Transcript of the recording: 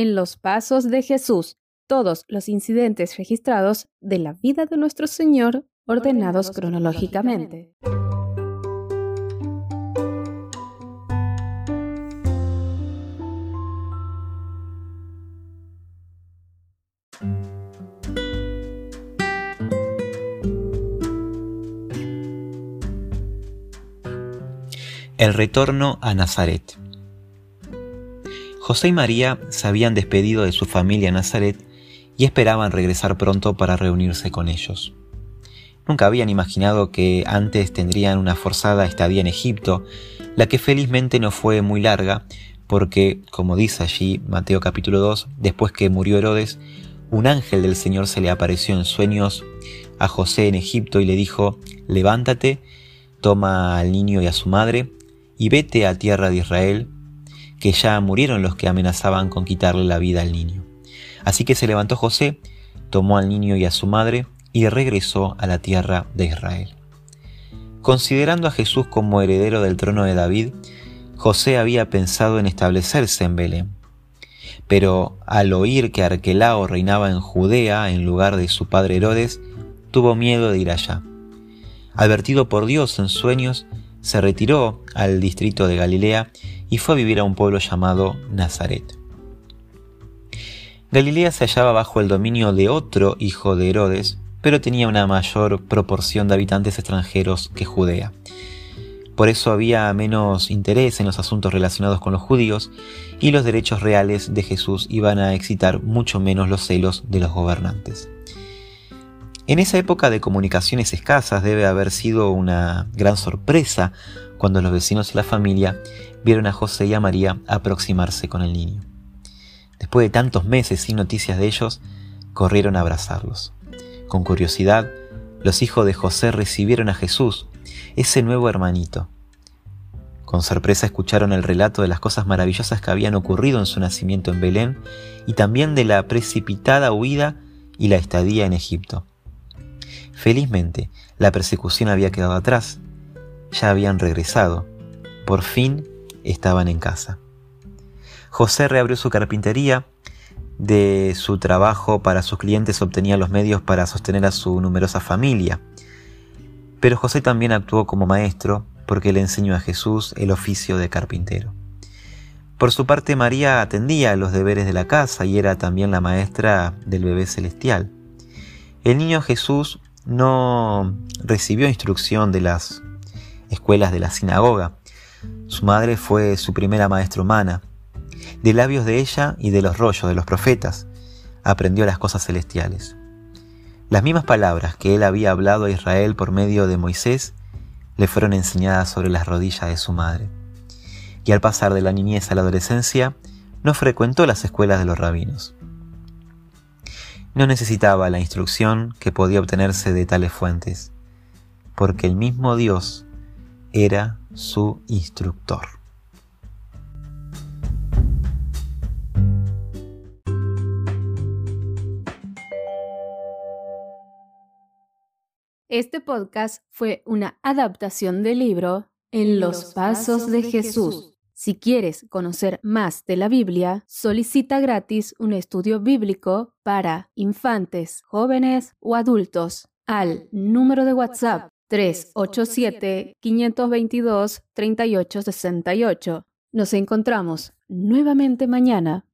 En los pasos de Jesús, todos los incidentes registrados de la vida de nuestro Señor ordenados cronológicamente. El retorno a Nazaret. José y María se habían despedido de su familia en Nazaret y esperaban regresar pronto para reunirse con ellos. Nunca habían imaginado que antes tendrían una forzada estadía en Egipto, la que felizmente no fue muy larga, porque, como dice allí Mateo capítulo 2, después que murió Herodes, un ángel del Señor se le apareció en sueños a José en Egipto y le dijo, levántate, toma al niño y a su madre, y vete a tierra de Israel, que ya murieron los que amenazaban con quitarle la vida al niño. Así que se levantó José, tomó al niño y a su madre, y regresó a la tierra de Israel. Considerando a Jesús como heredero del trono de David, José había pensado en establecerse en Belén. Pero al oír que Arquelao reinaba en Judea en lugar de su padre Herodes, tuvo miedo de ir allá. Advertido por Dios en sueños, se retiró al distrito de Galilea y fue a vivir a un pueblo llamado Nazaret. Galilea se hallaba bajo el dominio de otro hijo de Herodes, pero tenía una mayor proporción de habitantes extranjeros que Judea. Por eso había menos interés en los asuntos relacionados con los judíos y los derechos reales de Jesús iban a excitar mucho menos los celos de los gobernantes. En esa época de comunicaciones escasas debe haber sido una gran sorpresa cuando los vecinos y la familia vieron a José y a María aproximarse con el niño. Después de tantos meses sin noticias de ellos, corrieron a abrazarlos. Con curiosidad, los hijos de José recibieron a Jesús, ese nuevo hermanito. Con sorpresa escucharon el relato de las cosas maravillosas que habían ocurrido en su nacimiento en Belén y también de la precipitada huida y la estadía en Egipto. Felizmente, la persecución había quedado atrás. Ya habían regresado. Por fin estaban en casa. José reabrió su carpintería. De su trabajo para sus clientes obtenía los medios para sostener a su numerosa familia. Pero José también actuó como maestro porque le enseñó a Jesús el oficio de carpintero. Por su parte, María atendía los deberes de la casa y era también la maestra del bebé celestial. El niño Jesús no recibió instrucción de las escuelas de la sinagoga. Su madre fue su primera maestra humana. De labios de ella y de los rollos de los profetas aprendió las cosas celestiales. Las mismas palabras que él había hablado a Israel por medio de Moisés le fueron enseñadas sobre las rodillas de su madre. Y al pasar de la niñez a la adolescencia, no frecuentó las escuelas de los rabinos no necesitaba la instrucción que podía obtenerse de tales fuentes, porque el mismo Dios era su instructor. Este podcast fue una adaptación del libro En los Pasos de Jesús si quieres conocer más de la Biblia, solicita gratis un estudio bíblico para infantes, jóvenes o adultos al número de WhatsApp 387-522-3868. Nos encontramos nuevamente mañana